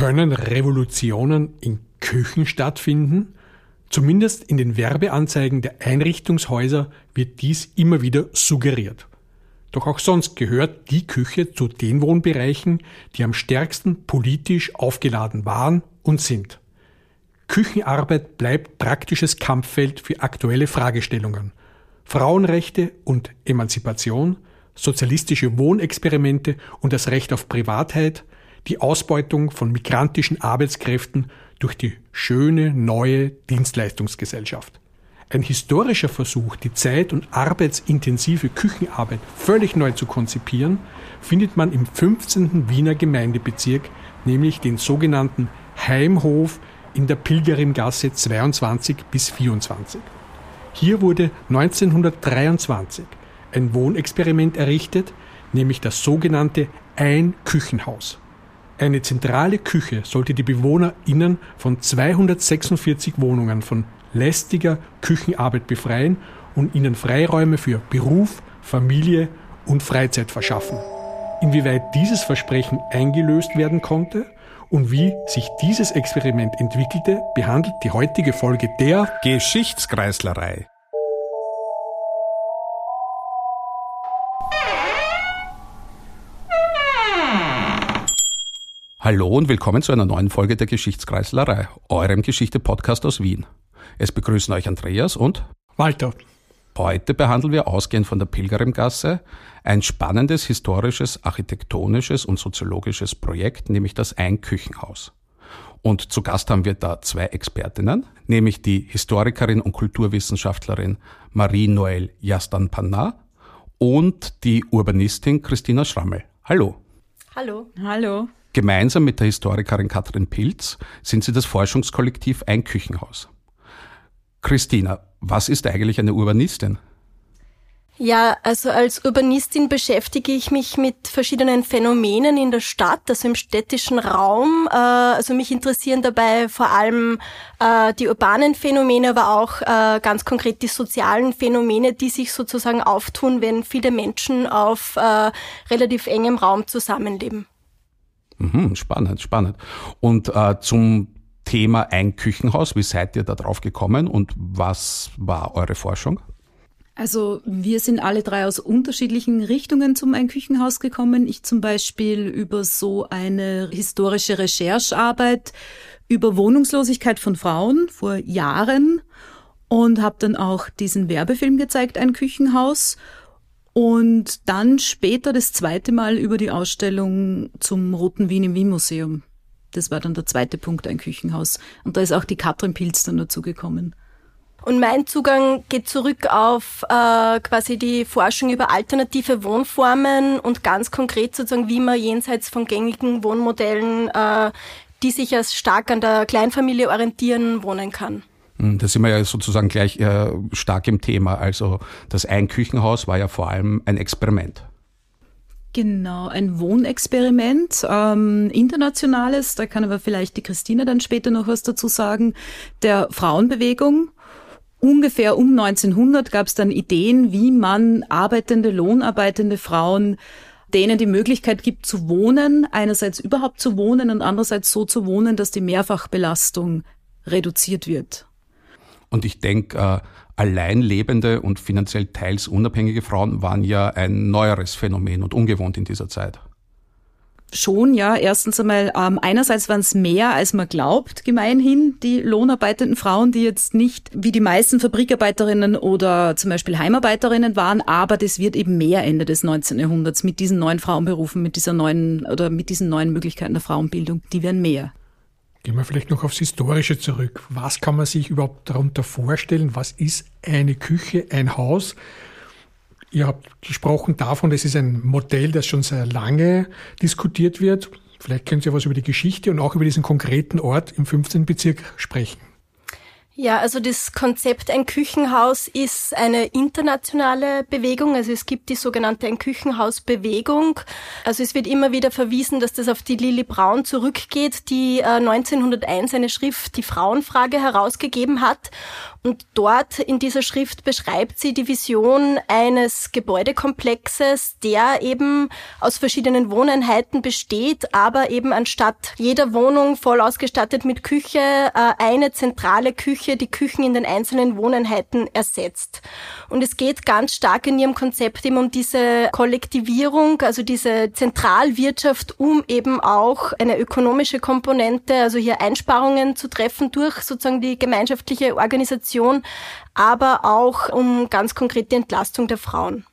Können Revolutionen in Küchen stattfinden? Zumindest in den Werbeanzeigen der Einrichtungshäuser wird dies immer wieder suggeriert. Doch auch sonst gehört die Küche zu den Wohnbereichen, die am stärksten politisch aufgeladen waren und sind. Küchenarbeit bleibt praktisches Kampffeld für aktuelle Fragestellungen. Frauenrechte und Emanzipation, sozialistische Wohnexperimente und das Recht auf Privatheit, die Ausbeutung von migrantischen Arbeitskräften durch die schöne neue Dienstleistungsgesellschaft. Ein historischer Versuch, die zeit- und arbeitsintensive Küchenarbeit völlig neu zu konzipieren, findet man im 15. Wiener Gemeindebezirk, nämlich den sogenannten Heimhof in der Pilgerimgasse 22 bis 24. Hier wurde 1923 ein Wohnexperiment errichtet, nämlich das sogenannte Ein-Küchenhaus. Eine zentrale Küche sollte die BewohnerInnen von 246 Wohnungen von lästiger Küchenarbeit befreien und ihnen Freiräume für Beruf, Familie und Freizeit verschaffen. Inwieweit dieses Versprechen eingelöst werden konnte und wie sich dieses Experiment entwickelte, behandelt die heutige Folge der Geschichtskreislerei. Hallo und willkommen zu einer neuen Folge der Geschichtskreislerei, eurem Geschichte-Podcast aus Wien. Es begrüßen euch Andreas und Walter. Heute behandeln wir ausgehend von der Pilgerimgasse ein spannendes historisches, architektonisches und soziologisches Projekt, nämlich das Einküchenhaus. Und zu Gast haben wir da zwei Expertinnen, nämlich die Historikerin und Kulturwissenschaftlerin Marie-Noël Jastan-Panna und die Urbanistin Christina Schrammel. Hallo. Hallo. Hallo. Gemeinsam mit der Historikerin Katrin Pilz sind sie das Forschungskollektiv Einküchenhaus. Christina, was ist eigentlich eine Urbanistin? Ja, also als Urbanistin beschäftige ich mich mit verschiedenen Phänomenen in der Stadt, also im städtischen Raum. Äh, also mich interessieren dabei vor allem äh, die urbanen Phänomene, aber auch äh, ganz konkret die sozialen Phänomene, die sich sozusagen auftun, wenn viele Menschen auf relativ engem Raum zusammenleben. Mhm, spannend, spannend. Und äh, zum Thema ein Küchenhaus. Wie seid ihr da drauf gekommen und was war eure Forschung? Also wir sind alle drei aus unterschiedlichen Richtungen zum Ein-Küchenhaus gekommen. Ich zum Beispiel über so eine historische Recherchearbeit über Wohnungslosigkeit von Frauen vor Jahren und habe dann auch diesen Werbefilm gezeigt, ein Küchenhaus. Und dann später das zweite Mal über die Ausstellung zum Roten Wien im Wien Museum. Das war dann der zweite Punkt, ein Küchenhaus. Und da ist auch die Katrin Pilz dann dazugekommen. Und mein Zugang geht zurück auf äh, quasi die Forschung über alternative Wohnformen und ganz konkret sozusagen, wie man jenseits von gängigen Wohnmodellen, äh, die sich als stark an der Kleinfamilie orientieren, wohnen kann. Hm, da sind wir ja sozusagen gleich äh, stark im Thema. Also das Einküchenhaus war ja vor allem ein Experiment. Genau, ein Wohnexperiment, ähm, internationales, da kann aber vielleicht die Christine dann später noch was dazu sagen, der Frauenbewegung. Ungefähr um 1900 gab es dann Ideen, wie man arbeitende, lohnarbeitende Frauen denen die Möglichkeit gibt zu wohnen, einerseits überhaupt zu wohnen und andererseits so zu wohnen, dass die Mehrfachbelastung reduziert wird. Und ich denke, äh, allein lebende und finanziell teils unabhängige Frauen waren ja ein neueres Phänomen und ungewohnt in dieser Zeit. Schon, ja. Erstens einmal, ähm, einerseits waren es mehr, als man glaubt, gemeinhin, die lohnarbeitenden Frauen, die jetzt nicht wie die meisten Fabrikarbeiterinnen oder zum Beispiel Heimarbeiterinnen waren, aber das wird eben mehr Ende des 19. Jahrhunderts mit diesen neuen Frauenberufen, mit dieser neuen oder mit diesen neuen Möglichkeiten der Frauenbildung. Die werden mehr. Gehen wir vielleicht noch aufs Historische zurück. Was kann man sich überhaupt darunter vorstellen? Was ist eine Küche, ein Haus? Ihr habt gesprochen davon, das ist ein Modell, das schon sehr lange diskutiert wird. Vielleicht können Sie was über die Geschichte und auch über diesen konkreten Ort im 15. Bezirk sprechen. Ja, also das Konzept ein Küchenhaus ist eine internationale Bewegung. Also es gibt die sogenannte ein Küchenhaus Bewegung. Also es wird immer wieder verwiesen, dass das auf die Lili Braun zurückgeht, die 1901 äh, eine Schrift Die Frauenfrage herausgegeben hat. Und dort in dieser Schrift beschreibt sie die Vision eines Gebäudekomplexes, der eben aus verschiedenen Wohneinheiten besteht, aber eben anstatt jeder Wohnung voll ausgestattet mit Küche, äh, eine zentrale Küche die Küchen in den einzelnen Wohneinheiten ersetzt. Und es geht ganz stark in ihrem Konzept eben um diese Kollektivierung, also diese Zentralwirtschaft, um eben auch eine ökonomische Komponente, also hier Einsparungen zu treffen durch sozusagen die gemeinschaftliche Organisation Prävention, aber auch um ganz konkret die Entlastung der Frauen.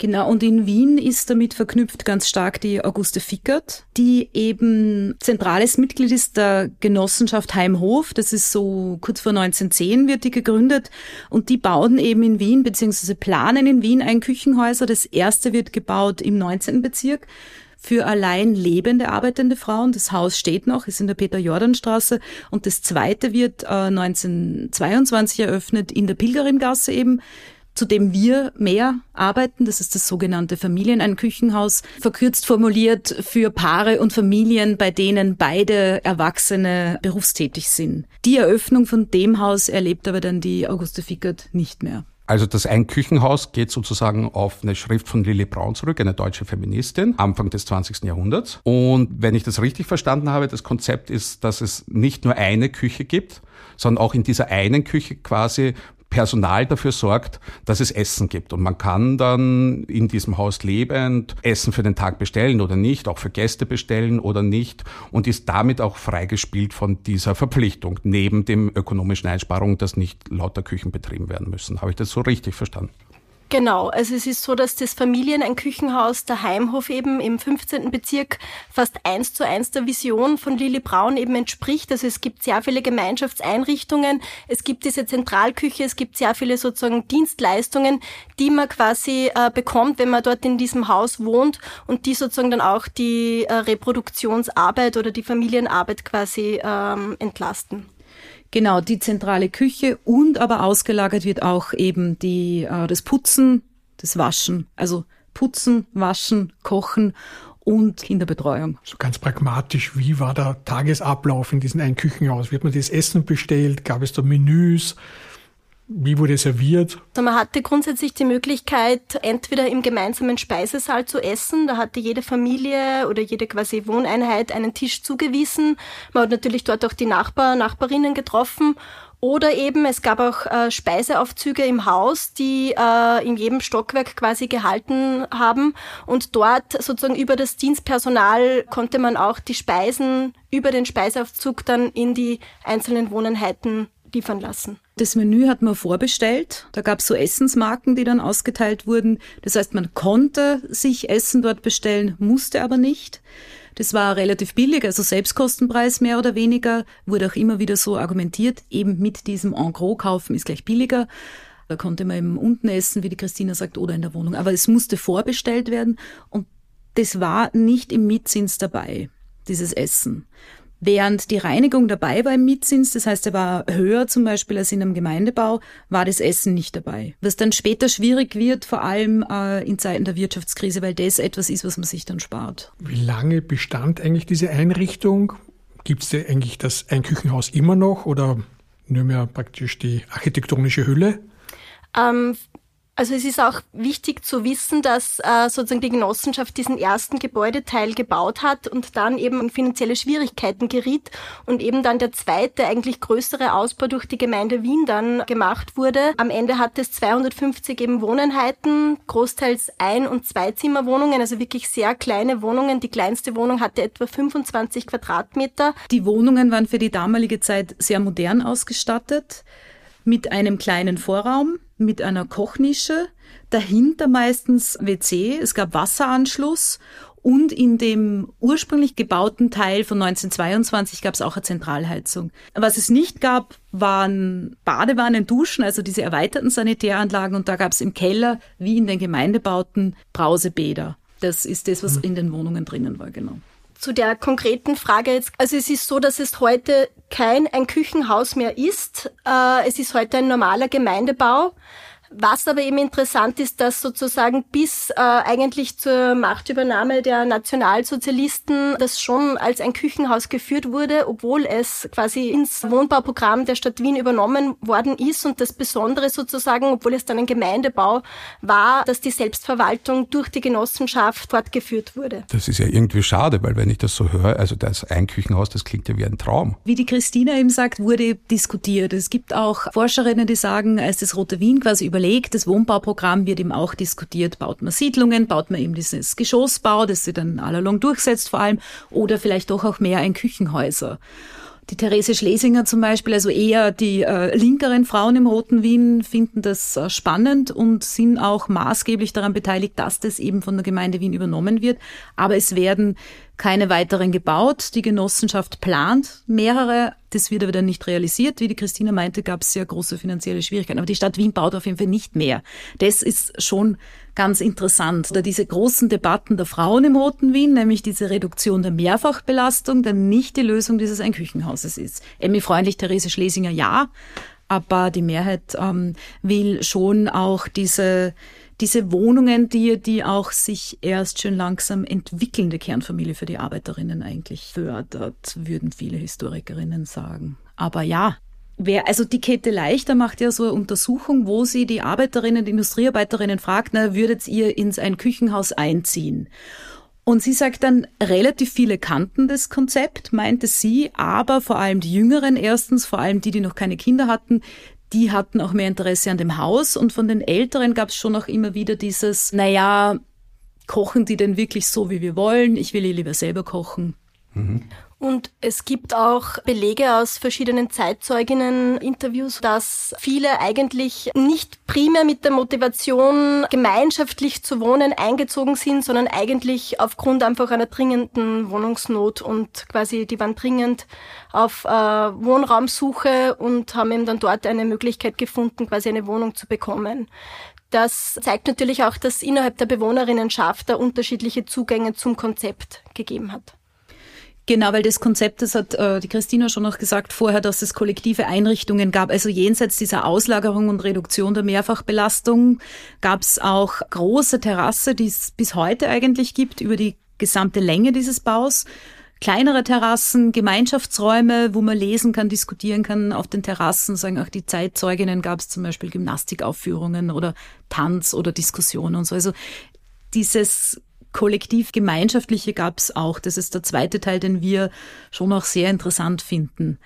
Genau, und in Wien ist damit verknüpft ganz stark die Auguste Fickert, die eben zentrales Mitglied ist der Genossenschaft Heimhof. Das ist so kurz vor 1910 wird die gegründet und die bauen eben in Wien beziehungsweise planen in Wien ein Küchenhäuser. Das erste wird gebaut im 19. Bezirk für allein lebende arbeitende Frauen. Das Haus steht noch, ist in der Peter-Jordan-Straße. Und das zweite wird äh, 1922 eröffnet in der Pilgerimgasse eben zu dem wir mehr arbeiten. Das ist das sogenannte Familien, ein Küchenhaus, verkürzt formuliert für Paare und Familien, bei denen beide Erwachsene berufstätig sind. Die Eröffnung von dem Haus erlebt aber dann die Auguste Fickert nicht mehr. Also das Ein-Küchenhaus geht sozusagen auf eine Schrift von Lili Braun zurück, eine deutsche Feministin, Anfang des 20. Jahrhunderts. Und wenn ich das richtig verstanden habe, das Konzept ist, dass es nicht nur eine Küche gibt, sondern auch in dieser einen Küche quasi Personal dafür sorgt, dass es Essen gibt. Und man kann dann in diesem Haus lebend Essen für den Tag bestellen oder nicht, auch für Gäste bestellen oder nicht und ist damit auch freigespielt von dieser Verpflichtung, neben dem ökonomischen Einsparungen, dass nicht lauter Küchen betrieben werden müssen. Habe ich das so richtig verstanden? Genau, also es ist so, dass das Familien, ein Küchenhaus, der Heimhof eben im 15. Bezirk fast eins zu eins der Vision von Lili Braun eben entspricht. Also es gibt sehr viele Gemeinschaftseinrichtungen, es gibt diese Zentralküche, es gibt sehr viele sozusagen Dienstleistungen, die man quasi äh, bekommt, wenn man dort in diesem Haus wohnt und die sozusagen dann auch die äh, Reproduktionsarbeit oder die Familienarbeit quasi ähm, entlasten. Genau, die zentrale Küche und aber ausgelagert wird auch eben die, äh, das Putzen, das Waschen. Also Putzen, Waschen, Kochen und Kinderbetreuung. So ganz pragmatisch, wie war der Tagesablauf in diesem Einküchenhaus? Wird man das Essen bestellt? Gab es da Menüs? Wie wurde serviert? Also man hatte grundsätzlich die Möglichkeit, entweder im gemeinsamen Speisesaal zu essen. Da hatte jede Familie oder jede quasi Wohneinheit einen Tisch zugewiesen. Man hat natürlich dort auch die Nachbar, Nachbarinnen getroffen. Oder eben, es gab auch äh, Speiseaufzüge im Haus, die äh, in jedem Stockwerk quasi gehalten haben. Und dort sozusagen über das Dienstpersonal konnte man auch die Speisen über den Speiseaufzug dann in die einzelnen Wohneinheiten liefern lassen. Das Menü hat man vorbestellt. Da gab es so Essensmarken, die dann ausgeteilt wurden. Das heißt, man konnte sich Essen dort bestellen, musste aber nicht. Das war relativ billig, also Selbstkostenpreis mehr oder weniger. Wurde auch immer wieder so argumentiert, eben mit diesem En-Gros kaufen ist gleich billiger. Da konnte man eben unten essen, wie die Christina sagt, oder in der Wohnung. Aber es musste vorbestellt werden und das war nicht im Mietzins dabei, dieses Essen. Während die Reinigung dabei war im Mietzins, das heißt, er war höher zum Beispiel als in einem Gemeindebau, war das Essen nicht dabei. Was dann später schwierig wird, vor allem äh, in Zeiten der Wirtschaftskrise, weil das etwas ist, was man sich dann spart. Wie lange bestand eigentlich diese Einrichtung? Gibt es eigentlich das ein Küchenhaus immer noch oder nur mehr praktisch die architektonische Hülle? Ähm, also es ist auch wichtig zu wissen, dass äh, sozusagen die Genossenschaft diesen ersten Gebäudeteil gebaut hat und dann eben in finanzielle Schwierigkeiten geriet und eben dann der zweite, eigentlich größere Ausbau durch die Gemeinde Wien dann gemacht wurde. Am Ende hat es 250 eben Wohneinheiten, großteils Ein- und Zweizimmerwohnungen, also wirklich sehr kleine Wohnungen. Die kleinste Wohnung hatte etwa 25 Quadratmeter. Die Wohnungen waren für die damalige Zeit sehr modern ausgestattet mit einem kleinen Vorraum mit einer Kochnische, dahinter meistens WC, es gab Wasseranschluss und in dem ursprünglich gebauten Teil von 1922 gab es auch eine Zentralheizung. Was es nicht gab, waren Badewannen, Duschen, also diese erweiterten Sanitäranlagen und da gab es im Keller, wie in den Gemeindebauten, Brausebäder. Das ist das, was mhm. in den Wohnungen drinnen war, genau. Zu der konkreten Frage jetzt. Also es ist so, dass es heute kein ein Küchenhaus mehr ist. Äh, es ist heute ein normaler Gemeindebau. Was aber eben interessant ist, dass sozusagen bis äh, eigentlich zur Machtübernahme der Nationalsozialisten das schon als ein Küchenhaus geführt wurde, obwohl es quasi ins Wohnbauprogramm der Stadt Wien übernommen worden ist. Und das Besondere sozusagen, obwohl es dann ein Gemeindebau war, dass die Selbstverwaltung durch die Genossenschaft fortgeführt wurde. Das ist ja irgendwie schade, weil wenn ich das so höre, also das ein Küchenhaus, das klingt ja wie ein Traum. Wie die Christina eben sagt, wurde diskutiert. Es gibt auch Forscherinnen, die sagen, als das Rote Wien quasi über überlegt, das Wohnbauprogramm wird eben auch diskutiert, baut man Siedlungen, baut man eben dieses Geschossbau, das sich dann allalong durchsetzt vor allem, oder vielleicht doch auch mehr ein Küchenhäuser. Die Therese Schlesinger zum Beispiel, also eher die äh, linkeren Frauen im Roten Wien, finden das äh, spannend und sind auch maßgeblich daran beteiligt, dass das eben von der Gemeinde Wien übernommen wird. Aber es werden keine weiteren gebaut. Die Genossenschaft plant mehrere. Das wird aber dann nicht realisiert. Wie die Christina meinte, gab es sehr große finanzielle Schwierigkeiten. Aber die Stadt Wien baut auf jeden Fall nicht mehr. Das ist schon ganz interessant. Oder diese großen Debatten der Frauen im Roten Wien, nämlich diese Reduktion der Mehrfachbelastung, dann nicht die Lösung dieses Einküchenhauses ist. Emmy Freundlich, Therese Schlesinger, ja. Aber die Mehrheit ähm, will schon auch diese diese Wohnungen, die, die auch sich erst schön langsam entwickelnde Kernfamilie für die Arbeiterinnen eigentlich fördert, würden viele Historikerinnen sagen. Aber ja, Wer, also die Kette Leichter macht ja so eine Untersuchung, wo sie die Arbeiterinnen, die Industriearbeiterinnen fragt, na, würdet ihr ins ein Küchenhaus einziehen? Und sie sagt dann, relativ viele kannten das Konzept, meinte sie, aber vor allem die Jüngeren erstens, vor allem die, die noch keine Kinder hatten, die hatten auch mehr Interesse an dem Haus und von den Älteren gab es schon auch immer wieder dieses, naja, kochen die denn wirklich so, wie wir wollen? Ich will lieber selber kochen. Mhm. Und es gibt auch Belege aus verschiedenen Zeitzeuginnen-Interviews, dass viele eigentlich nicht primär mit der Motivation, gemeinschaftlich zu wohnen, eingezogen sind, sondern eigentlich aufgrund einfach einer dringenden Wohnungsnot und quasi die waren dringend auf äh, Wohnraumsuche und haben eben dann dort eine Möglichkeit gefunden, quasi eine Wohnung zu bekommen. Das zeigt natürlich auch, dass innerhalb der Bewohnerinnenschaft da unterschiedliche Zugänge zum Konzept gegeben hat. Genau, weil das Konzept, das hat äh, die Christina schon noch gesagt vorher, dass es kollektive Einrichtungen gab. Also jenseits dieser Auslagerung und Reduktion der Mehrfachbelastung gab es auch große Terrasse, die es bis heute eigentlich gibt, über die gesamte Länge dieses Baus. Kleinere Terrassen, Gemeinschaftsräume, wo man lesen kann, diskutieren kann. Auf den Terrassen, sagen auch die Zeitzeuginnen, gab es zum Beispiel Gymnastikaufführungen oder Tanz oder Diskussionen und so. Also dieses kollektiv gemeinschaftliche gab es auch. Das ist der zweite Teil, den wir schon auch sehr interessant finden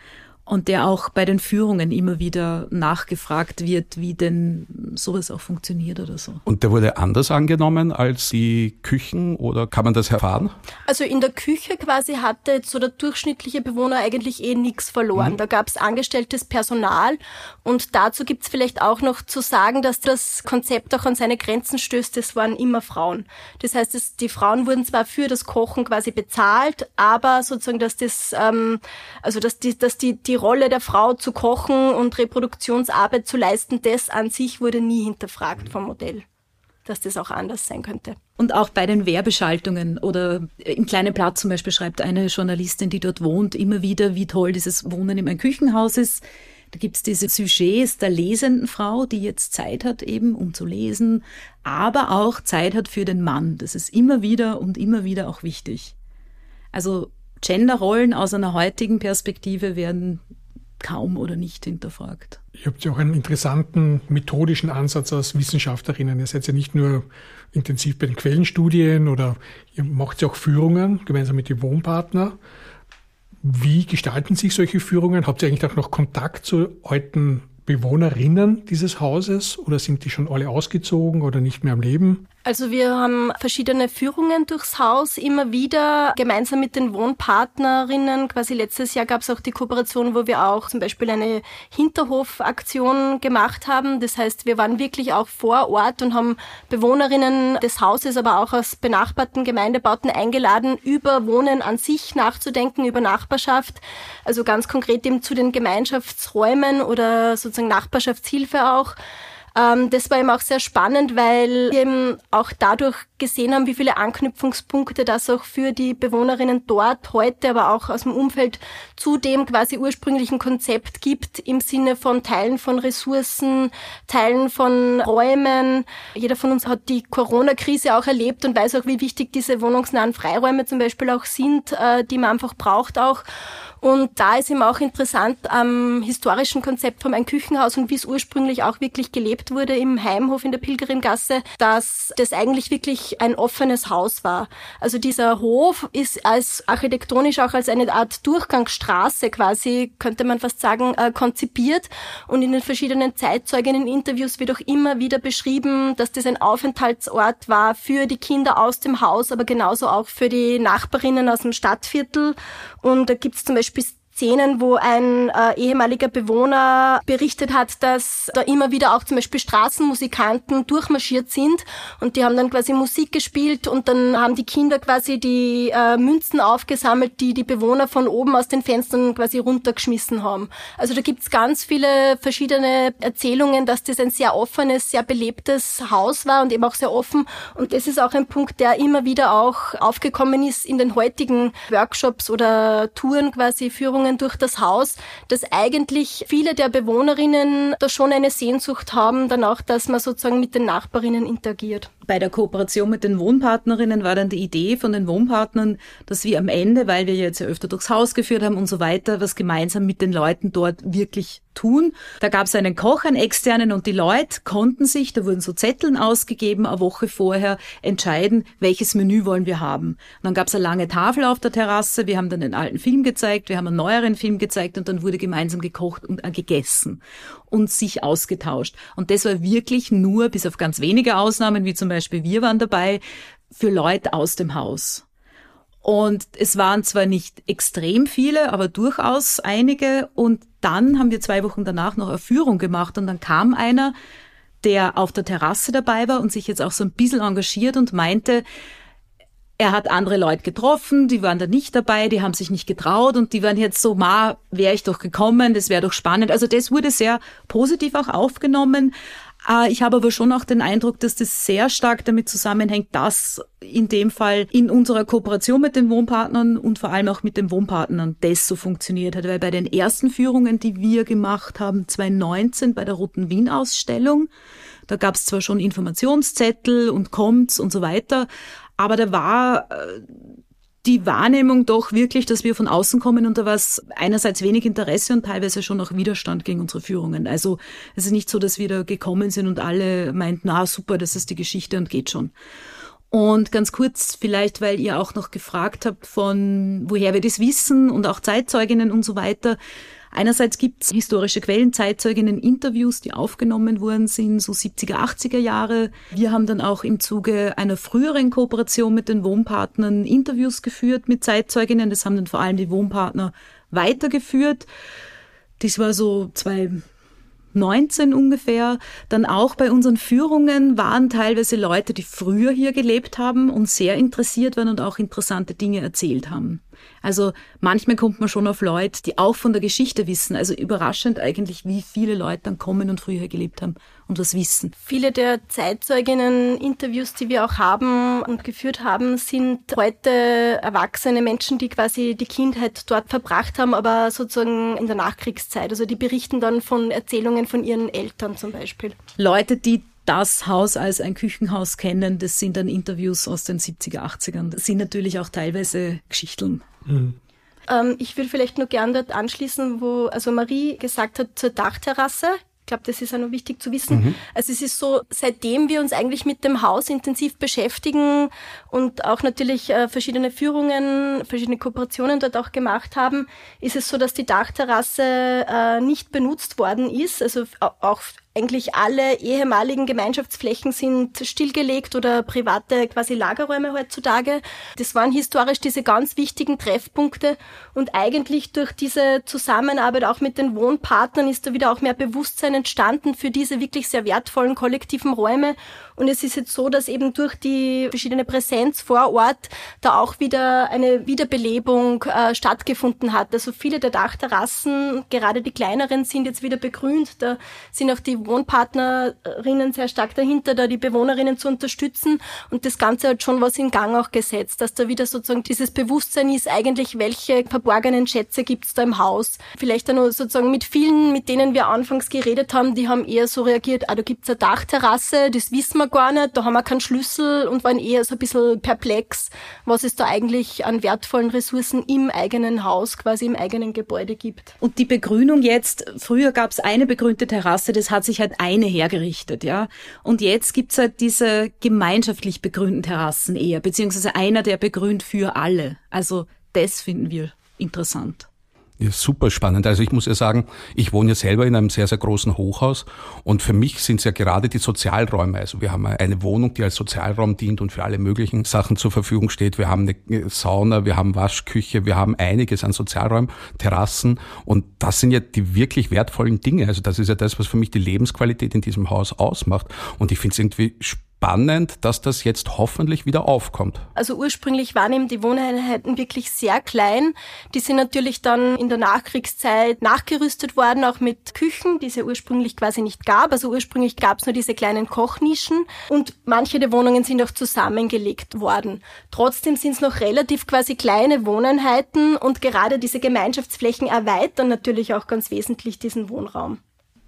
und der auch bei den Führungen immer wieder nachgefragt wird, wie denn sowas auch funktioniert oder so. Und der wurde anders angenommen als die Küchen oder kann man das erfahren? Also in der Küche quasi hatte so der durchschnittliche Bewohner eigentlich eh nichts verloren. Mhm. Da gab es angestelltes Personal und dazu gibt es vielleicht auch noch zu sagen, dass das Konzept auch an seine Grenzen stößt. Es waren immer Frauen. Das heißt, dass die Frauen wurden zwar für das Kochen quasi bezahlt, aber sozusagen, dass das, ähm, also dass die, dass die, die die Rolle der Frau zu kochen und Reproduktionsarbeit zu leisten, das an sich wurde nie hinterfragt vom Modell dass das auch anders sein könnte. Und auch bei den Werbeschaltungen oder im kleinen Blatt zum Beispiel schreibt eine Journalistin, die dort wohnt, immer wieder, wie toll dieses Wohnen in einem Küchenhaus ist. Da gibt's diese Sujets der lesenden Frau, die jetzt Zeit hat eben, um zu lesen, aber auch Zeit hat für den Mann. Das ist immer wieder und immer wieder auch wichtig. Also Genderrollen aus einer heutigen Perspektive werden kaum oder nicht hinterfragt. Ihr habt ja auch einen interessanten methodischen Ansatz als Wissenschaftlerinnen. Ihr seid ja nicht nur intensiv bei den Quellenstudien oder ihr macht ja auch Führungen gemeinsam mit den Wohnpartner. Wie gestalten sich solche Führungen? Habt ihr eigentlich auch noch Kontakt zu alten Bewohnerinnen dieses Hauses oder sind die schon alle ausgezogen oder nicht mehr am Leben? Also wir haben verschiedene Führungen durchs Haus, immer wieder gemeinsam mit den Wohnpartnerinnen. Quasi letztes Jahr gab es auch die Kooperation, wo wir auch zum Beispiel eine Hinterhofaktion gemacht haben. Das heißt, wir waren wirklich auch vor Ort und haben Bewohnerinnen des Hauses, aber auch aus benachbarten Gemeindebauten eingeladen, über Wohnen an sich nachzudenken, über Nachbarschaft. Also ganz konkret eben zu den Gemeinschaftsräumen oder sozusagen Nachbarschaftshilfe auch Ähm, das war eben auch sehr spannend, weil wir eben auch dadurch gesehen haben, wie viele Anknüpfungspunkte das auch für die Bewohnerinnen dort heute, aber auch aus dem Umfeld zu dem quasi ursprünglichen Konzept gibt, im Sinne von Teilen von Ressourcen, Teilen von Räumen. Jeder von uns hat die Corona-Krise auch erlebt und weiß auch, wie wichtig diese wohnungsnahen Freiräume zum Beispiel auch sind, äh, die man einfach braucht auch. Und da ist eben auch interessant am historischen Konzept von ein Küchenhaus und wie es ursprünglich auch wirklich gelebt wurde im Heimhof in der Pilgrimgasse, dass das eigentlich wirklich ein offenes Haus war. Also dieser Hof ist als architektonisch auch als eine Art Durchgangsstraße quasi, könnte man fast sagen, äh, konzipiert. Und in den verschiedenen Zeitzeuginnen-Interviews wird auch immer wieder beschrieben, dass das ein Aufenthaltsort war für die Kinder aus dem Haus, aber genauso auch für die Nachbarinnen aus dem Stadtviertel. Und da gibt es zum Beispiel Beispiel Szenen, wo ein äh, ehemaliger Bewohner berichtet hat, dass da immer wieder auch zum Beispiel Straßenmusikanten durchmarschiert sind und die haben dann quasi Musik gespielt und dann haben die Kinder quasi die äh, Münzen aufgesammelt, die die Bewohner von oben aus den Fenstern quasi runtergeschmissen haben. Also da gibt's ganz viele verschiedene Erzählungen, dass das ein sehr offenes, sehr belebtes Haus war und eben auch sehr offen und das ist auch ein Punkt, der immer wieder auch aufgekommen ist in den heutigen Workshops oder Touren quasi, Führungen Wanderungen durch das Haus, dass eigentlich viele der Bewohnerinnen da schon eine Sehnsucht haben, danach, dass man sozusagen mit den Nachbarinnen interagiert. Bei der Kooperation mit den Wohnpartnerinnen war dann die Idee von den Wohnpartnern, dass wir am Ende, weil wir jetzt ja öfter durchs Haus geführt haben und so weiter, was gemeinsam mit den Leuten dort wirklich tun. Da gab es einen Koch, einen externen und die Leute konnten sich, da wurden so Zetteln ausgegeben, eine Woche vorher entscheiden, welches Menü wollen wir haben. Und dann gab es eine lange Tafel auf der Terrasse, wir haben dann einen alten Film gezeigt, wir haben einen neueren Film gezeigt und dann wurde gemeinsam gekocht und gegessen und sich ausgetauscht. Und das war wirklich nur, bis auf ganz wenige Ausnahmen, wie zum Beispiel wir waren dabei, für Leute aus dem Haus. Und es waren zwar nicht extrem viele, aber durchaus einige. Und dann haben wir zwei Wochen danach noch eine Führung gemacht und dann kam einer, der auf der Terrasse dabei war und sich jetzt auch so ein bisschen engagiert und meinte, er hat andere Leute getroffen, die waren da nicht dabei, die haben sich nicht getraut und die waren jetzt so, ma, wäre ich doch gekommen, das wäre doch spannend. Also das wurde sehr positiv auch aufgenommen. Äh, ich habe aber schon auch den Eindruck, dass das sehr stark damit zusammenhängt, dass in dem Fall in unserer Kooperation mit den Wohnpartnern und vor allem auch mit den Wohnpartnern das so funktioniert hat. Weil bei den ersten Führungen, die wir gemacht haben, 2019 bei der Roten Wien Ausstellung, da gab es zwar schon Informationszettel und Kommts und so weiter, aber da war äh, die Wahrnehmung doch wirklich, dass wir von außen kommen und da war es einerseits wenig Interesse und teilweise schon auch Widerstand gegen unsere Führungen. Also es ist nicht so, dass wir da gekommen sind und alle meinten, na super, das ist die Geschichte und geht schon. Und ganz kurz, vielleicht, weil ihr auch noch gefragt habt von woher wir das wissen und auch Zeitzeuginnen und so weiter. Einerseits gibt es historische Quellen, Zeitzeuginnen, Interviews, die aufgenommen worden sind, so 70er, 80er Jahre. Wir haben dann auch im Zuge einer früheren Kooperation mit den Wohnpartnern Interviews geführt mit Zeitzeuginnen. Das haben dann vor allem die Wohnpartner weitergeführt. Das war so zwei 19 ungefähr. Dann auch bei unseren Führungen waren teilweise Leute, die früher hier gelebt haben und sehr interessiert waren und auch interessante Dinge erzählt haben. Also manchmal kommt man schon auf Leute, die auch von der Geschichte wissen. Also überraschend eigentlich, wie viele Leute dann kommen und früher gelebt haben und was wissen. Viele der Zeitzeuginnen-Interviews, die wir auch haben und geführt haben, sind heute erwachsene Menschen, die quasi die Kindheit dort verbracht haben, aber sozusagen in der Nachkriegszeit. Also die berichten dann von Erzählungen von ihren Eltern zum Beispiel. Leute, die das Haus als ein Küchenhaus kennen, das sind dann Interviews aus den 70er, 80ern. Das sind natürlich auch teilweise Geschichteln. Mhm. Ähm, ich würde vielleicht nur gern dort anschließen, wo also Marie gesagt hat zur Dachterrasse. Ich glaube, das ist auch noch wichtig zu wissen. Mhm. Also es ist so, seitdem wir uns eigentlich mit dem Haus intensiv beschäftigen und auch natürlich äh, verschiedene Führungen, verschiedene Kooperationen dort auch gemacht haben, ist es so, dass die Dachterrasse äh, nicht benutzt worden ist. Also auch eigentlich alle ehemaligen Gemeinschaftsflächen sind stillgelegt oder private quasi Lagerräume heutzutage. Das waren historisch diese ganz wichtigen Treffpunkte und eigentlich durch diese Zusammenarbeit auch mit den Wohnpartnern ist da wieder auch mehr Bewusstsein entstanden für diese wirklich sehr wertvollen kollektiven Räume Und es ist jetzt so, dass eben durch die verschiedene Präsenz vor Ort da auch wieder eine Wiederbelebung äh, stattgefunden hat. Also viele der Dachterrassen, gerade die kleineren, sind jetzt wieder begrünt. Da sind auch die Wohnpartnerinnen sehr stark dahinter, da die Bewohnerinnen zu unterstützen. Und das Ganze hat schon was in Gang auch gesetzt, dass da wieder sozusagen dieses Bewusstsein ist, eigentlich welche verborgenen Schätze gibt es da im Haus. Vielleicht dann sozusagen mit vielen, mit denen wir anfangs geredet haben, die haben eher so reagiert, ah, da gibt's eine Dachterrasse, das wissen wir gar nicht, da haben wir keinen Schlüssel und waren eher so ein bisschen perplex, was es da eigentlich an wertvollen Ressourcen im eigenen Haus, quasi im eigenen Gebäude gibt. Und die Begrünung jetzt, früher gab's eine begrünte Terrasse, das hat sich halt eine hergerichtet, ja. Und jetzt gibt's halt diese gemeinschaftlich begrünten Terrassen eher, beziehungsweise einer, der begrünt für alle. Also das finden wir interessant. Super spannend. Also ich muss ja sagen, ich wohne ja selber in einem sehr, sehr großen Hochhaus und für mich sind es ja gerade die Sozialräume. Also wir haben eine Wohnung, die als Sozialraum dient und für alle möglichen Sachen zur Verfügung steht. Wir haben eine Sauna, wir haben Waschküche, wir haben einiges an Sozialräumen, Terrassen und das sind ja die wirklich wertvollen Dinge. Also das ist ja das, was für mich die Lebensqualität in diesem Haus ausmacht und ich finde es irgendwie spannend spannend, dass das jetzt hoffentlich wieder aufkommt. Also ursprünglich waren eben die Wohneinheiten wirklich sehr klein. Die sind natürlich dann in der Nachkriegszeit nachgerüstet worden, auch mit Küchen, die es ja ursprünglich quasi nicht gab. Also ursprünglich gab es nur diese kleinen Kochnischen und manche der Wohnungen sind auch zusammengelegt worden. Trotzdem sind es noch relativ quasi kleine Wohneinheiten und gerade diese Gemeinschaftsflächen erweitern natürlich auch ganz wesentlich diesen Wohnraum.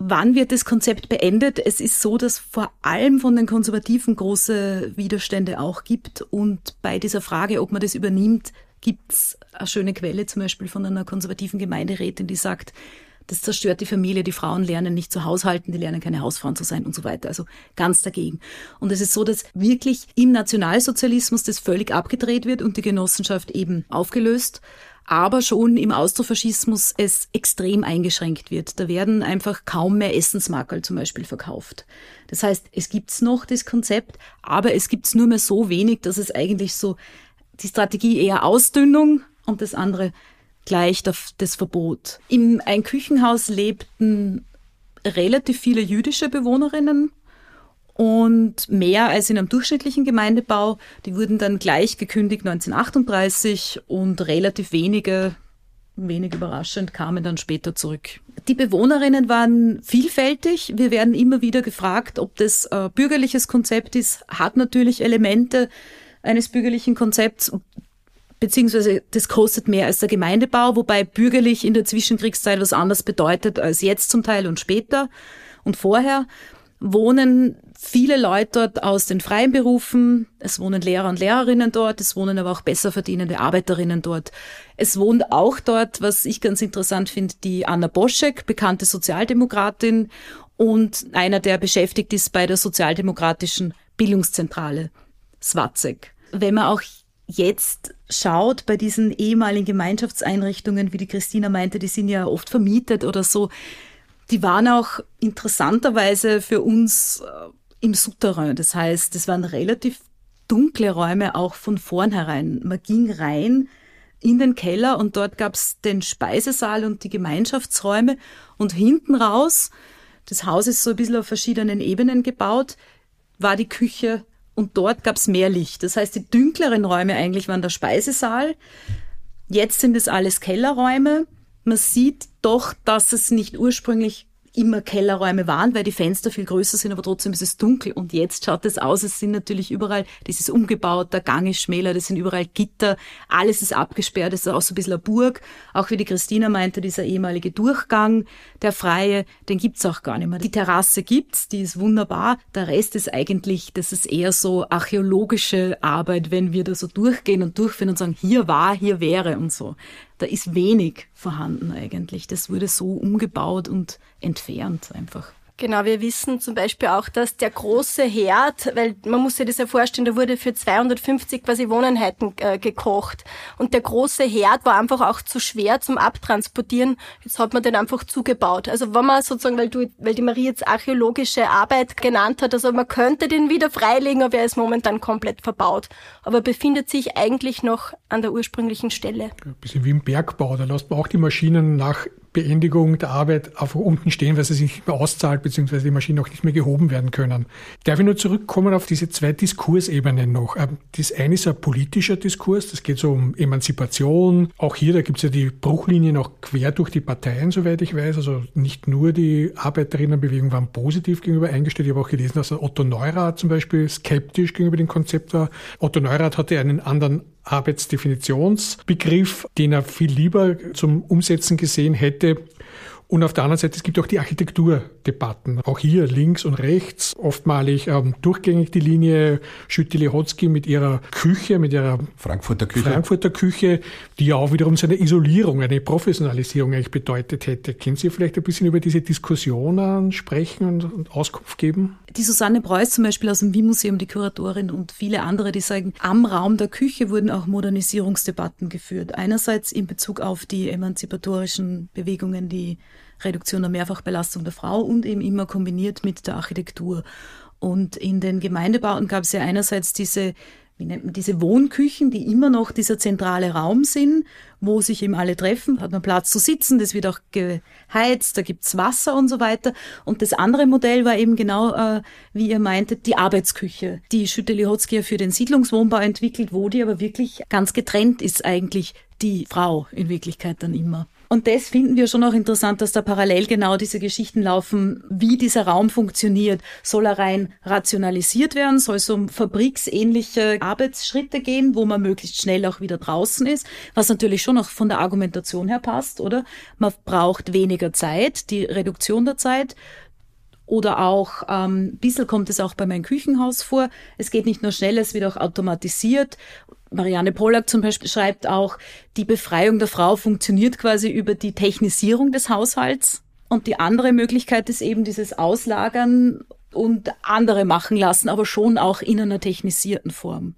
Wann wird das Konzept beendet? Es ist so, dass vor allem von den Konservativen große Widerstände auch gibt. Und bei dieser Frage, ob man das übernimmt, gibt's eine schöne Quelle zum Beispiel von einer konservativen Gemeinderätin, die sagt, das zerstört die Familie, die Frauen lernen nicht zu Haushalten, die lernen keine Hausfrauen zu sein und so weiter. Also ganz dagegen. Und es ist so, dass wirklich im Nationalsozialismus das völlig abgedreht wird und die Genossenschaft eben aufgelöst aber schon im Austrofaschismus es extrem eingeschränkt wird. Da werden einfach kaum mehr Essensmakel zum Beispiel verkauft. Das heißt, es gibt's noch das Konzept, aber es gibt's nur mehr so wenig, dass es eigentlich so die Strategie eher Ausdünnung und das andere gleich das Verbot. Im Ein-Küchenhaus lebten relativ viele jüdische Bewohnerinnen und mehr als in einem durchschnittlichen Gemeindebau. Die wurden dann gleich gekündigt 1938 und relativ wenige, wenig überraschend, kamen dann später zurück. Die Bewohnerinnen waren vielfältig. Wir werden immer wieder gefragt, ob das äh, bürgerliches Konzept ist, hat natürlich Elemente eines bürgerlichen Konzepts, beziehungsweise das kostet mehr als der Gemeindebau, wobei bürgerlich in der Zwischenkriegszeit was anders bedeutet als jetzt zum Teil und später und vorher wohnen viele Leute dort aus den freien Berufen. Es wohnen Lehrer und Lehrerinnen dort. Es wohnen aber auch besser verdienende Arbeiterinnen dort. Es wohnt auch dort, was ich ganz interessant finde, die Anna Boschek, bekannte Sozialdemokratin und einer, der beschäftigt ist bei der Sozialdemokratischen Bildungszentrale, Swatzek. Wenn man auch jetzt schaut bei diesen ehemaligen Gemeinschaftseinrichtungen, wie die Christina meinte, die sind ja oft vermietet oder so, die waren auch interessanterweise für uns äh, im Souterrain. Das heißt, es waren relativ dunkle Räume auch von vornherein. Man ging rein in den Keller und dort gab's den Speisesaal und die Gemeinschaftsräume und hinten raus, das Haus ist so ein bisschen auf verschiedenen Ebenen gebaut, war die Küche und dort gab's mehr Licht. Das heißt, die dunkleren Räume eigentlich waren der Speisesaal. Jetzt sind es alles Kellerräume man sieht doch, dass es nicht ursprünglich immer Kellerräume waren, weil die Fenster viel größer sind, aber trotzdem ist es dunkel. Und jetzt schaut es aus, es sind natürlich überall, das ist umgebaut, der Gang ist schmäler, das sind überall Gitter, alles ist abgesperrt, es ist auch so ein bisschen eine Burg. Auch wie die Christina meinte, dieser ehemalige Durchgang, der freie, den gibt's auch gar nicht mehr. Die Terrasse gibt's, die ist wunderbar. Der Rest ist eigentlich, das ist eher so archäologische Arbeit, wenn wir da so durchgehen und durchführen und sagen, hier war, hier wäre und so da ist wenig vorhanden eigentlich. Das wurde so umgebaut und entfernt einfach. Genau, wir wissen zum Beispiel auch, dass der große Herd, weil man muss sich das ja vorstellen, da wurde für 250 quasi Wohneinheiten äh, gekocht. Und der große Herd war einfach auch zu schwer zum Abtransportieren. Jetzt hat man den einfach zugebaut. Also wenn man sozusagen, weil du, weil die Marie jetzt archäologische Arbeit genannt hat, also man könnte den wieder freilegen, aber er ist momentan komplett verbaut. Aber befindet sich eigentlich noch an der ursprünglichen Stelle. Ein bisschen wie im Bergbau, da lässt man auch die Maschinen nach Beendigung der Arbeit einfach unten stehen, weil sie sich nicht mehr auszahlt, beziehungsweise die Maschinen auch nicht mehr gehoben werden können. Darf ich nur zurückkommen auf diese zwei Diskursebenen noch? Ähm, das eine ist ein politischer Diskurs, das geht so um Emanzipation. Auch hier, da gibt es ja die Bruchlinien auch quer durch die Parteien, soweit ich weiß. Also nicht nur die Arbeiterinnenbewegung waren positiv gegenüber eingestellt. Ich habe auch gelesen, dass Otto Neurath zum Beispiel skeptisch gegenüber dem Konzept war. Otto Neurath hatte einen anderen Arbeitsdefinitionsbegriff, den er viel lieber zum Umsetzen gesehen hätte. Und auf der anderen Seite, es gibt auch die Architekturdebatten. Auch hier links und rechts, oftmalig ähm, durchgängig die Linie Schütte-Lehotzky mit ihrer Küche, mit ihrer Frankfurter Küche. Frankfurter Küche, die ja auch wiederum seine Isolierung, eine Professionalisierung eigentlich bedeutet hätte. Können Sie vielleicht ein bisschen über diese Diskussionen sprechen und, und Auskunft geben? Die Susanne Preuß zum Beispiel aus dem Wien-Museum, die Kuratorin und viele andere, die sagen, am Raum der Küche wurden auch Modernisierungsdebatten geführt. Einerseits in Bezug auf die emanzipatorischen Bewegungen, die Reduktion der Mehrfachbelastung der Frau und eben immer kombiniert mit der Architektur. Und in den Gemeindebauten gab es ja einerseits diese wie nennt man diese Wohnküchen, die immer noch dieser zentrale Raum sind, wo sich eben alle treffen, hat man Platz zu sitzen, das wird auch geheizt, da gibt's Wasser und so weiter. Und das andere Modell war eben genau, äh, wie ihr meintet, die Arbeitsküche, die Schütte-Lihotzky für den Siedlungswohnbau entwickelt, wo die aber wirklich ganz getrennt ist eigentlich die Frau in Wirklichkeit dann immer. Und das finden wir schon auch interessant, dass da parallel genau diese Geschichten laufen, wie dieser Raum funktioniert. Soll er rein rationalisiert werden? Soll es um fabriksähnliche Arbeitsschritte gehen, wo man möglichst schnell auch wieder draußen ist? Was natürlich schon auch von der Argumentation her passt, oder? Man braucht weniger Zeit, die Reduktion der Zeit. Oder auch, ähm, ein bisschen kommt es auch bei meinem Küchenhaus vor. Es geht nicht nur schnell, es wird auch automatisiert. Marianne Pollack zum Beispiel schreibt auch, die Befreiung der Frau funktioniert quasi über die Technisierung des Haushalts. Und die andere Möglichkeit ist eben dieses Auslagern und andere machen lassen, aber schon auch in einer technisierten Form.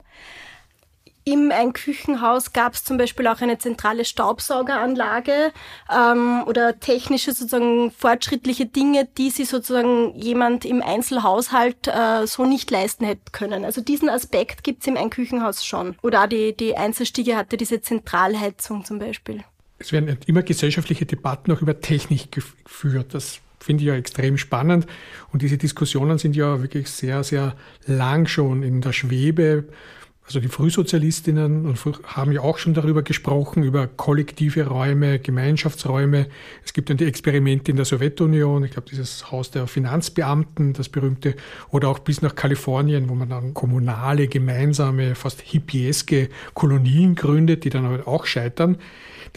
Im Ein-Küchenhaus gab es zum Beispiel auch eine zentrale Staubsaugeranlage ähm, oder technische sozusagen fortschrittliche Dinge, die sich sozusagen jemand im Einzelhaushalt äh, so nicht leisten hätte können. Also diesen Aspekt gibt's im Ein-Küchenhaus schon. Oder auch die, die Einzelstiege hatte diese Zentralheizung zum Beispiel. Es werden immer gesellschaftliche Debatten auch über Technik geführt. Das finde ich ja extrem spannend. Und diese Diskussionen sind ja wirklich sehr, sehr lang schon in der Schwebe also die Frühsozialistinnen haben ja auch schon darüber gesprochen, über kollektive Räume, Gemeinschaftsräume. Es gibt dann die Experimente in der Sowjetunion, ich glaube dieses Haus der Finanzbeamten, das berühmte, oder auch bis nach Kalifornien, wo man dann kommunale, gemeinsame, fast hippieske Kolonien gründet, die dann aber auch scheitern.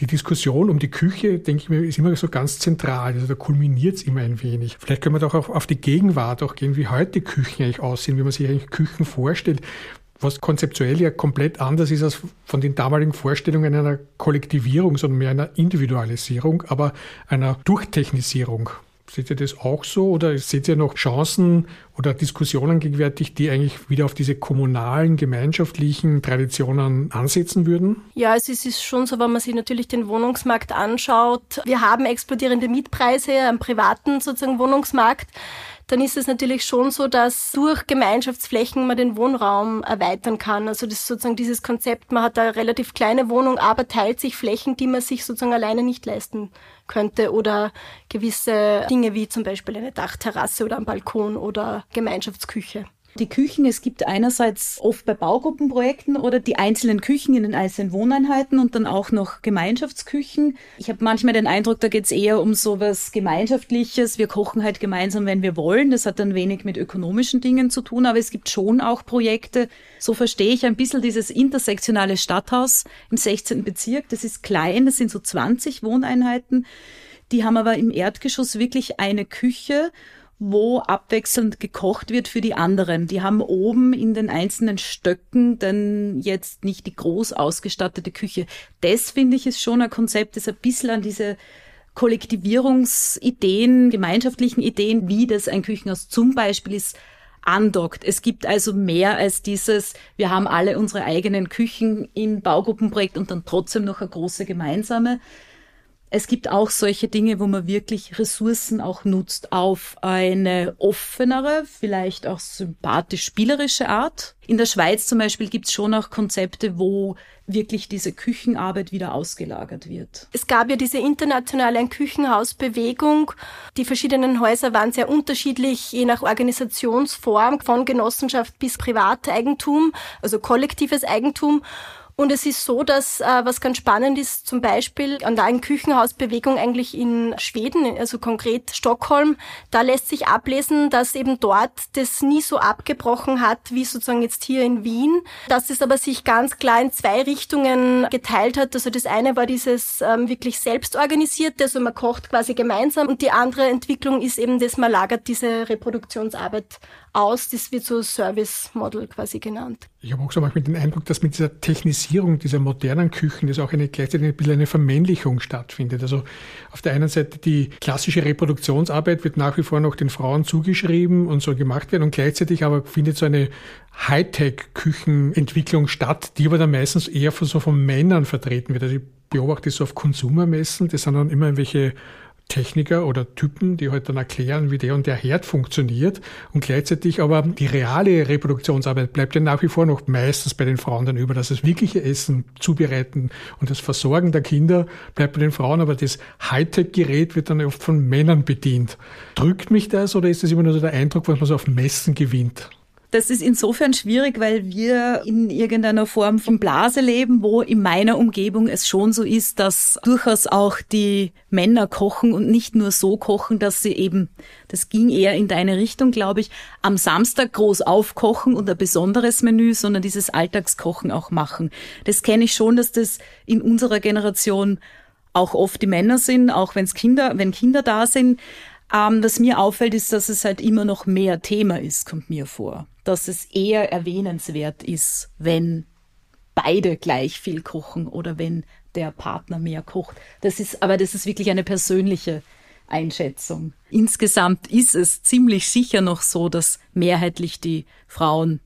Die Diskussion um die Küche, denke ich mir, ist immer so ganz zentral. Also da kulminiert es immer ein wenig. Vielleicht können wir doch auch auf die Gegenwart auch gehen, wie heute Küchen eigentlich aussehen, wie man sich eigentlich Küchen vorstellt was konzeptuell ja komplett anders ist als von den damaligen Vorstellungen einer Kollektivierung, sondern mehr einer Individualisierung, aber einer Durchtechnisierung. Seht ihr das auch so oder seht ihr noch Chancen oder Diskussionen gegenwärtig, die eigentlich wieder auf diese kommunalen, gemeinschaftlichen Traditionen ansetzen würden? Ja, es ist schon so, wenn man sich natürlich den Wohnungsmarkt anschaut. Wir haben explodierende Mietpreise am privaten sozusagen Wohnungsmarkt dann ist es natürlich schon so, dass durch Gemeinschaftsflächen man den Wohnraum erweitern kann. Also das ist sozusagen dieses Konzept, man hat eine relativ kleine Wohnung, aber teilt sich Flächen, die man sich sozusagen alleine nicht leisten könnte oder gewisse Dinge wie zum Beispiel eine Dachterrasse oder ein Balkon oder Gemeinschaftsküche. Die Küchen, es gibt einerseits oft bei Baugruppenprojekten oder die einzelnen Küchen in den einzelnen Wohneinheiten und dann auch noch Gemeinschaftsküchen. Ich habe manchmal den Eindruck, da geht es eher um so was Gemeinschaftliches. Wir kochen halt gemeinsam, wenn wir wollen. Das hat dann wenig mit ökonomischen Dingen zu tun, aber es gibt schon auch Projekte. So verstehe ich ein bisschen dieses intersektionale Stadthaus im 16. Bezirk. Das ist klein, das sind so 20 Wohneinheiten. Die haben aber im Erdgeschoss wirklich eine Küche wo abwechselnd gekocht wird für die anderen. Die haben oben in den einzelnen Stöcken dann jetzt nicht die groß ausgestattete Küche. Das finde ich ist schon ein Konzept, das ein bisschen an diese Kollektivierungsideen, gemeinschaftlichen Ideen, wie das ein Küchenhaus zum Beispiel ist, andockt. Es gibt also mehr als dieses, wir haben alle unsere eigenen Küchen im Baugruppenprojekt und dann trotzdem noch eine große gemeinsame. Es gibt auch solche Dinge, wo man wirklich Ressourcen auch nutzt auf eine offenere, vielleicht auch sympathisch spielerische Art. In der Schweiz zum Beispiel gibt es schon auch Konzepte, wo wirklich diese Küchenarbeit wieder ausgelagert wird. Es gab ja diese internationale Ein-Küchenhaus-Bewegung. Die verschiedenen Häuser waren sehr unterschiedlich, je nach Organisationsform, von Genossenschaft bis Privateigentum, also kollektives Eigentum. Und es ist so, dass äh, was ganz spannend ist, zum Beispiel an der Küchenhausbewegung eigentlich in Schweden, also konkret Stockholm, da lässt sich ablesen, dass eben dort das nie so abgebrochen hat, wie sozusagen jetzt hier in Wien, dass es aber sich ganz klar in zwei Richtungen geteilt hat. Also das eine war dieses ähm, wirklich selbstorganisierte, also man kocht quasi gemeinsam und die andere Entwicklung ist eben, dass man lagert diese Reproduktionsarbeit aus. Das wird so Service Model quasi genannt. Ich habe auch so manchmal den Eindruck, dass mit dieser Technisierung dieser modernen Küchen das auch eine gleichzeitig ein bisschen eine Vermännlichung stattfindet. Also auf der einen Seite die klassische Reproduktionsarbeit wird nach wie vor noch den Frauen zugeschrieben und so gemacht werden und gleichzeitig aber findet so eine Hightech-Küchenentwicklung statt, die aber dann meistens eher von, so von Männern vertreten wird. Also ich beobachte das so auf Konsumermessen, das sind dann immer irgendwelche Techniker oder Typen, die halt dann erklären, wie der und der Herd funktioniert. Und gleichzeitig aber die reale Reproduktionsarbeit bleibt ja nach wie vor noch meistens bei den Frauen dann über. Das wirkliche Essen zubereiten und das Versorgen der Kinder bleibt bei den Frauen, aber das Hightech-Gerät wird dann oft von Männern bedient. Drückt mich das oder ist das immer nur so der Eindruck, was man so auf Messen gewinnt? Das ist insofern schwierig, weil wir in irgendeiner Form von Blase leben, wo in meiner Umgebung es schon so ist, dass durchaus auch die Männer kochen und nicht nur so kochen, dass sie eben, das ging eher in deine Richtung, glaube ich, am Samstag groß aufkochen und ein besonderes Menü, sondern dieses Alltagskochen auch machen. Das kenne ich schon, dass das in unserer Generation auch oft die Männer sind, auch wenn's Kinder, wenn Kinder da sind. Ähm, was mir auffällt, ist, dass es halt immer noch mehr Thema ist, kommt mir vor. Dass es eher erwähnenswert ist, wenn beide gleich viel kochen oder wenn der Partner mehr kocht. Das ist, aber das ist wirklich eine persönliche Einschätzung. Insgesamt ist es ziemlich sicher noch so, dass mehrheitlich die Frauen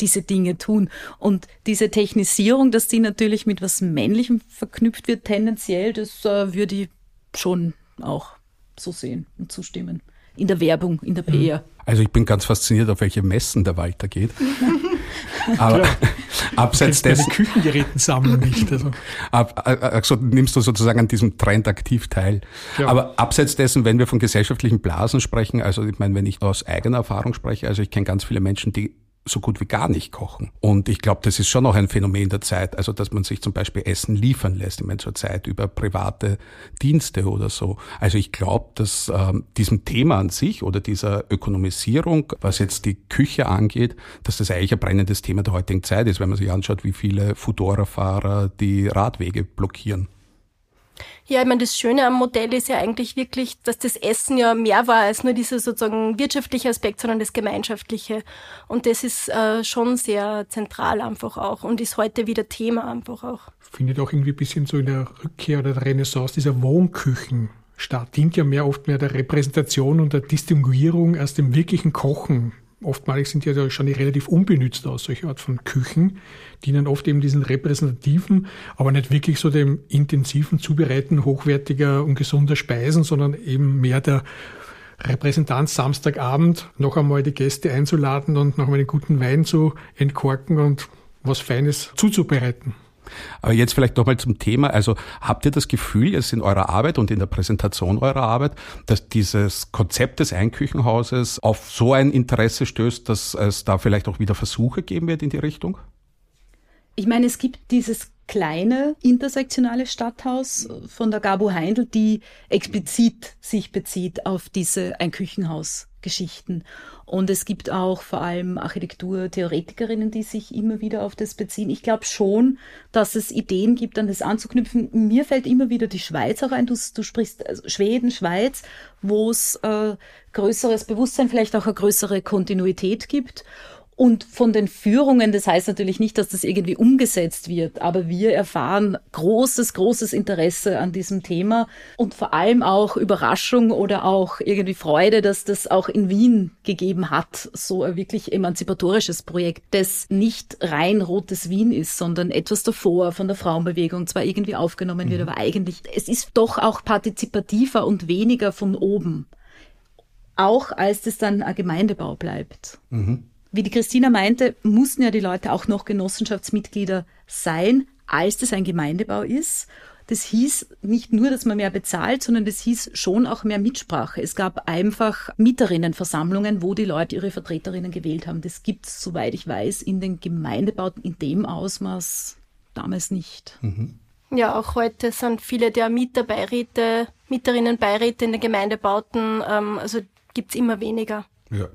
diese Dinge tun. Und diese Technisierung, dass die natürlich mit was Männlichem verknüpft wird, tendenziell, das äh, würde ich schon auch so sehen und zustimmen. In der Werbung, in der PR. Also ich bin ganz fasziniert, auf welche Messen der Walter geht. Aber ja. abseits dessen. Küchengeräten sammeln nicht. Also. Ab, also nimmst du sozusagen an diesem Trend aktiv teil. Ja. Aber abseits dessen, wenn wir von gesellschaftlichen Blasen sprechen, also ich meine, wenn ich aus eigener Erfahrung spreche, also ich kenne ganz viele Menschen, die so gut wie gar nicht kochen. Und ich glaube, das ist schon noch ein Phänomen der Zeit, also dass man sich zum Beispiel Essen liefern lässt, ich meine zur Zeit über private Dienste oder so. Also ich glaube, dass ähm, diesem Thema an sich oder dieser Ökonomisierung, was jetzt die Küche angeht, dass das eigentlich ein brennendes Thema der heutigen Zeit ist, wenn man sich anschaut, wie viele Fudora-Fahrer die Radwege blockieren. Ja, ich meine, das Schöne am Modell ist ja eigentlich wirklich, dass das Essen ja mehr war als nur dieser sozusagen wirtschaftliche Aspekt, sondern das Gemeinschaftliche. Und das ist äh, schon sehr zentral einfach auch und ist heute wieder Thema einfach auch. Findet auch irgendwie ein bisschen so in der Rückkehr oder der Renaissance dieser Wohnküchen statt. Dient ja mehr oft mehr der Repräsentation und der Distinguierung aus dem wirklichen Kochen oftmalig sind ja schon relativ unbenützt aus, solche Art von Küchen, dienen oft eben diesen repräsentativen, aber nicht wirklich so dem intensiven Zubereiten hochwertiger und gesunder Speisen, sondern eben mehr der Repräsentanz Samstagabend noch einmal die Gäste einzuladen und noch einmal einen guten Wein zu entkorken und was Feines zuzubereiten. Aber jetzt vielleicht nochmal zum Thema. Also habt ihr das Gefühl, jetzt in eurer Arbeit und in der Präsentation eurer Arbeit, dass dieses Konzept des Einküchenhauses auf so ein Interesse stößt, dass es da vielleicht auch wieder Versuche geben wird in die Richtung? Ich meine, es gibt dieses kleine intersektionale Stadthaus von der Gabo Heindl, die explizit sich bezieht auf diese Einküchenhaus-Geschichten. Und es gibt auch vor allem Architekturtheoretikerinnen, die sich immer wieder auf das beziehen. Ich glaube schon, dass es Ideen gibt, an das anzuknüpfen. Mir fällt immer wieder die Schweiz auch ein. Du, du sprichst also Schweden, Schweiz, wo es äh, größeres Bewusstsein, vielleicht auch eine größere Kontinuität gibt. Und von den Führungen, das heißt natürlich nicht, dass das irgendwie umgesetzt wird, aber wir erfahren großes, großes Interesse an diesem Thema und vor allem auch Überraschung oder auch irgendwie Freude, dass das auch in Wien gegeben hat, so ein wirklich emanzipatorisches Projekt, das nicht rein rotes Wien ist, sondern etwas davor von der Frauenbewegung zwar irgendwie aufgenommen mhm. wird, aber eigentlich, es ist doch auch partizipativer und weniger von oben. Auch als es dann ein Gemeindebau bleibt. Mhm wie die Christina meinte, mussten ja die Leute auch noch Genossenschaftsmitglieder sein, als das ein Gemeindebau ist. Das hieß nicht nur, dass man mehr bezahlt, sondern das hieß schon auch mehr Mitsprache. Es gab einfach Mieterinnenversammlungen, wo die Leute ihre Vertreterinnen gewählt haben. Das gibt es, soweit ich weiß, in den Gemeindebauten in dem Ausmaß damals nicht. Mhm. Ja, auch heute sind viele der Mieterbeiräte, Mieterinnenbeiräte in den Gemeindebauten, ähm, also gibt es immer weniger. Ja.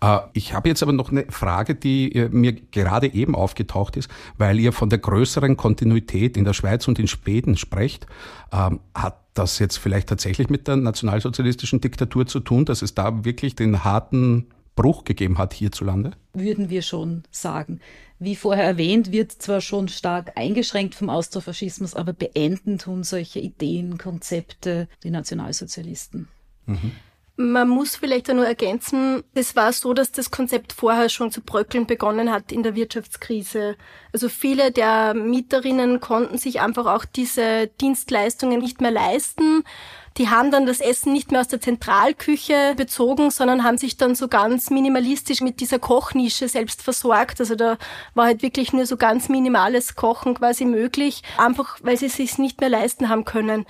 Äh, ich habe jetzt aber noch eine Frage, die äh, mir gerade eben aufgetaucht ist, weil ihr von der größeren Kontinuität in der Schweiz und in Schweden sprecht. Ähm, hat das jetzt vielleicht tatsächlich mit der nationalsozialistischen Diktatur zu tun, dass es da wirklich den harten Bruch gegeben hat hierzulande? Würden wir schon sagen. Wie vorher erwähnt, wird zwar schon stark eingeschränkt vom Austrofaschismus, aber beenden tun solche Ideen, Konzepte die Nationalsozialisten. Mhm. Man muss vielleicht auch nur ergänzen, es war so, dass das Konzept vorher schon zu bröckeln begonnen hat in der Wirtschaftskrise. Also viele der Mieterinnen konnten sich einfach auch diese Dienstleistungen nicht mehr leisten die haben dann das Essen nicht mehr aus der Zentralküche bezogen, sondern haben sich dann so ganz minimalistisch mit dieser Kochnische selbst versorgt. Also da war halt wirklich nur so ganz minimales Kochen quasi möglich, einfach weil sie es sich nicht mehr leisten haben können.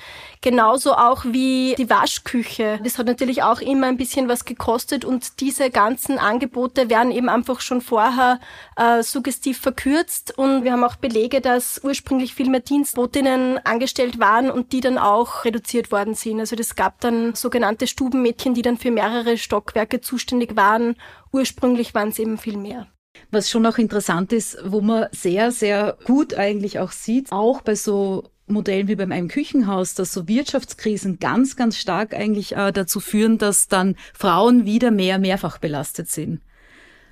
Genauso auch wie die Waschküche. Das hat natürlich auch immer ein bisschen was gekostet und diese ganzen Angebote werden eben einfach schon vorher äh, suggestiv verkürzt und wir haben auch Belege, dass ursprünglich viel mehr Dienstbotinnen angestellt waren und die dann auch reduziert worden sind. Also das gab dann sogenannte Stubenmädchen, die dann für mehrere Stockwerke zuständig waren. Ursprünglich waren es eben viel mehr. Was schon auch interessant ist, wo man sehr, sehr gut eigentlich auch sieht, auch bei so Modellen wie beim einem Küchenhaus, dass so Wirtschaftskrisen ganz, ganz stark eigentlich äh, dazu führen, dass dann Frauen wieder mehr mehrfach belastet sind.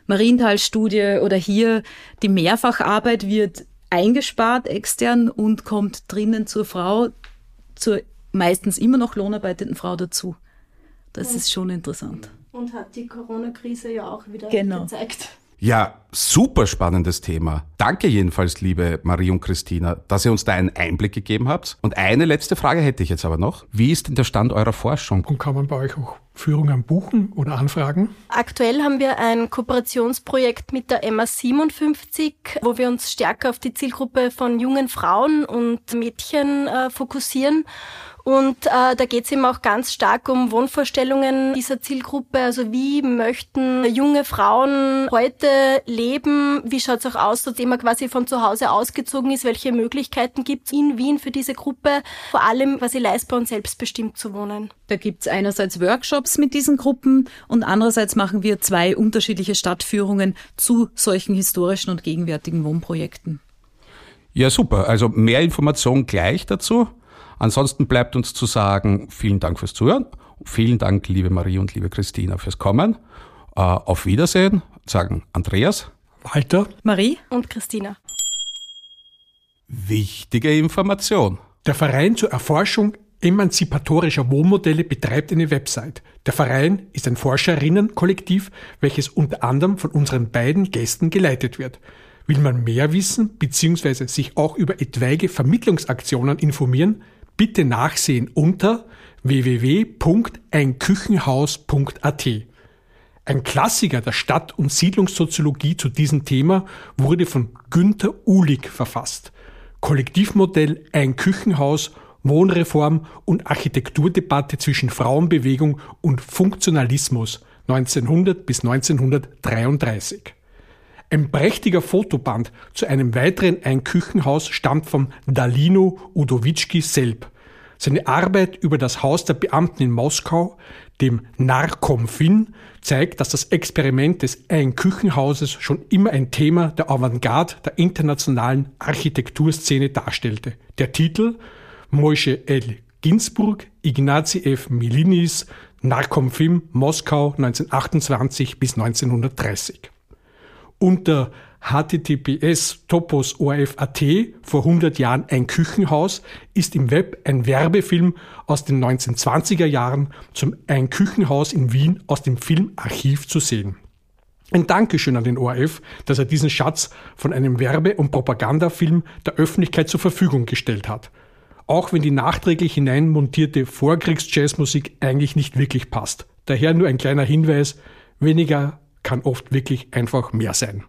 Marienthal-Studie oder hier die Mehrfacharbeit wird eingespart extern und kommt drinnen zur Frau zur meistens immer noch lohnarbeitenden Frau dazu. Das und, ist schon interessant. Und hat die Corona-Krise ja auch wieder genau. gezeigt. Ja, super spannendes Thema. Danke jedenfalls, liebe Marie und Christina, dass ihr uns da einen Einblick gegeben habt. Und eine letzte Frage hätte ich jetzt aber noch. Wie ist denn der Stand eurer Forschung? Und kann man bei euch auch Führungen buchen oder anfragen? Aktuell haben wir ein Kooperationsprojekt mit der MA 57, wo wir uns stärker auf die Zielgruppe von jungen Frauen und Mädchen äh, fokussieren und äh, da geht es eben auch ganz stark um Wohnvorstellungen dieser Zielgruppe. Also wie möchten junge Frauen heute leben? Wie schaut es auch aus, seitdem man quasi von zu Hause ausgezogen ist? Welche Möglichkeiten gibt es in Wien für diese Gruppe? Vor allem quasi leistbar und selbstbestimmt zu wohnen. Da gibt es einerseits Workshops mit diesen Gruppen und andererseits machen wir zwei unterschiedliche Stadtführungen zu solchen historischen und gegenwärtigen Wohnprojekten. Ja, super. Also mehr Informationen gleich dazu. Ansonsten bleibt uns zu sagen, vielen Dank fürs Zuhören. Vielen Dank, liebe Marie und liebe Christina, fürs Kommen. Äh, auf Wiedersehen, sagen Andreas, Walter, Marie und Christina. Wichtige Information. Der Verein zur Erforschung emanzipatorischer Wohnmodelle betreibt eine Website. Der Verein ist ein Forscherinnenkollektiv, welches unter anderem von unseren beiden Gästen geleitet wird. Will man mehr wissen bzw. sich auch über etwaige Vermittlungsaktionen informieren, bitte nachsehen unter www.einküchenhaus.at. Ein Klassiker der Stadt- und Siedlungssoziologie zu diesem Thema wurde von Günter Uhlig verfasst. Kollektivmodell Ein Küchenhaus, Wohnreform und Architekturdebatte zwischen Frauenbewegung und Funktionalismus 1900 bis 1933. Ein prächtiger Fotoband zu einem weiteren Einküchenhaus stammt vom Dalino Udowiczki selb. Seine Arbeit über das Haus der Beamten in Moskau, dem Narkomfin, zeigt, dass das Experiment des Einküchenhauses schon immer ein Thema der Avantgarde der internationalen Architekturszene darstellte. Der Titel Moshe L. Ginsburg, Ignazi F. Milinis, Narkomfim, Moskau 1928 bis 1930. unter https topos orf.at vor 100 Jahren ein Küchenhaus ist im Web ein Werbefilm aus den 1920er Jahren zum Ein Küchenhaus in Wien aus dem Filmarchiv zu sehen. Ein Dankeschön an den ORF, dass er diesen Schatz von einem Werbe- und Propagandafilm der Öffentlichkeit zur Verfügung gestellt hat. Auch wenn die nachträglich hineinmontierte Vorkriegs-Jazzmusik eigentlich nicht wirklich passt. Daher nur ein kleiner Hinweis, weniger kann oft wirklich einfach mehr sein.